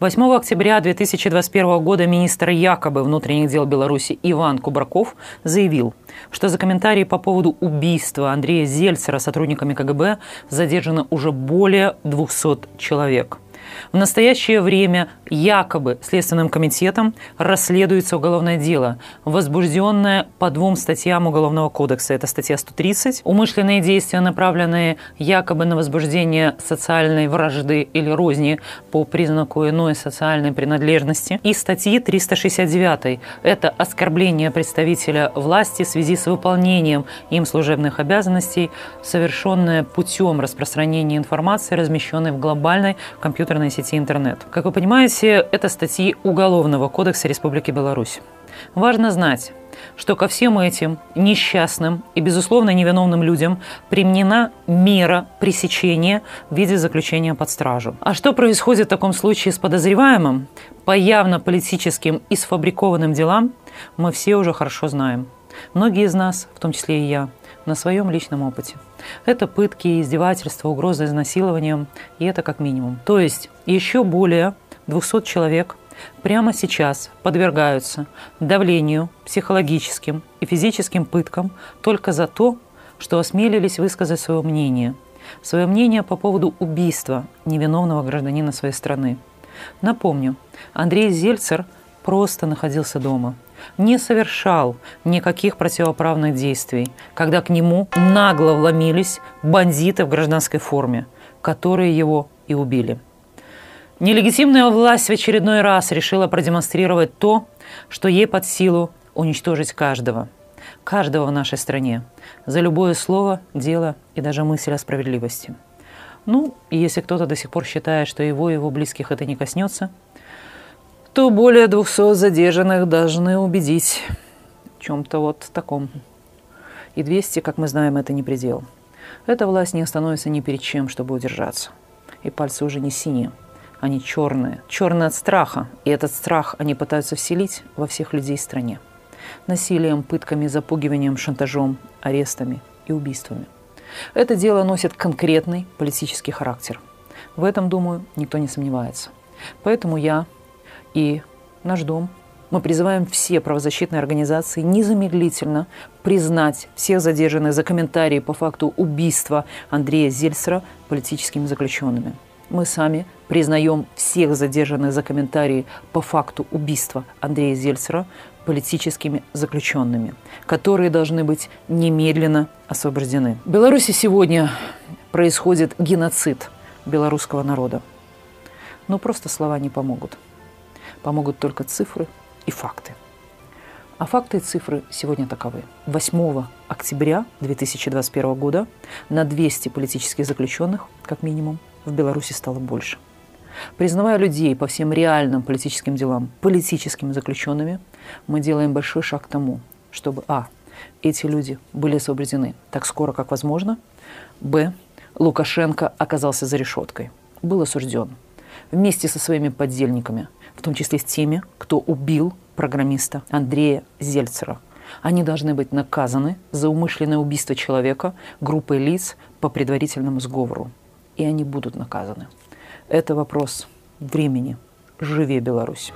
8 октября 2021 года министр якобы внутренних дел Беларуси Иван Кубраков заявил, что за комментарии по поводу убийства Андрея Зельцера сотрудниками КГБ задержано уже более 200 человек. В настоящее время якобы Следственным комитетом расследуется уголовное дело, возбужденное по двум статьям Уголовного кодекса. Это статья 130 «Умышленные действия, направленные якобы на возбуждение социальной вражды или розни по признаку иной социальной принадлежности» и статьи 369 «Это оскорбление представителя власти в связи с выполнением им служебных обязанностей, совершенное путем распространения информации, размещенной в глобальной компьютерной социальной сети интернет. Как вы понимаете, это статьи Уголовного кодекса Республики Беларусь. Важно знать, что ко всем этим несчастным и, безусловно, невиновным людям применена мера пресечения в виде заключения под стражу. А что происходит в таком случае с подозреваемым по явно политическим и сфабрикованным делам, мы все уже хорошо знаем. Многие из нас, в том числе и я, на своем личном опыте. Это пытки, издевательства, угрозы изнасилованием, и это как минимум. То есть еще более 200 человек прямо сейчас подвергаются давлению, психологическим и физическим пыткам только за то, что осмелились высказать свое мнение. Свое мнение по поводу убийства невиновного гражданина своей страны. Напомню, Андрей Зельцер просто находился дома – не совершал никаких противоправных действий, когда к нему нагло вломились бандиты в гражданской форме, которые его и убили. Нелегитимная власть в очередной раз решила продемонстрировать то, что ей под силу уничтожить каждого. Каждого в нашей стране. За любое слово, дело и даже мысль о справедливости. Ну, и если кто-то до сих пор считает, что его и его близких это не коснется – то более 200 задержанных должны убедить в чем-то вот таком. И 200, как мы знаем, это не предел. Эта власть не остановится ни перед чем, чтобы удержаться. И пальцы уже не синие, они черные. Черные от страха. И этот страх они пытаются вселить во всех людей в стране. Насилием, пытками, запугиванием, шантажом, арестами и убийствами. Это дело носит конкретный политический характер. В этом, думаю, никто не сомневается. Поэтому я, и наш дом. Мы призываем все правозащитные организации незамедлительно признать всех задержанных за комментарии по факту убийства Андрея Зельсера политическими заключенными. Мы сами признаем всех задержанных за комментарии по факту убийства Андрея Зельцера политическими заключенными, которые должны быть немедленно освобождены. В Беларуси сегодня происходит геноцид белорусского народа. Но просто слова не помогут помогут только цифры и факты. А факты и цифры сегодня таковы. 8 октября 2021 года на 200 политических заключенных, как минимум, в Беларуси стало больше. Признавая людей по всем реальным политическим делам политическими заключенными, мы делаем большой шаг к тому, чтобы а. эти люди были освобождены так скоро, как возможно, б. Лукашенко оказался за решеткой, был осужден вместе со своими поддельниками – в том числе с теми, кто убил программиста Андрея Зельцера. Они должны быть наказаны за умышленное убийство человека группой лиц по предварительному сговору. И они будут наказаны. Это вопрос времени. Живе Беларусь!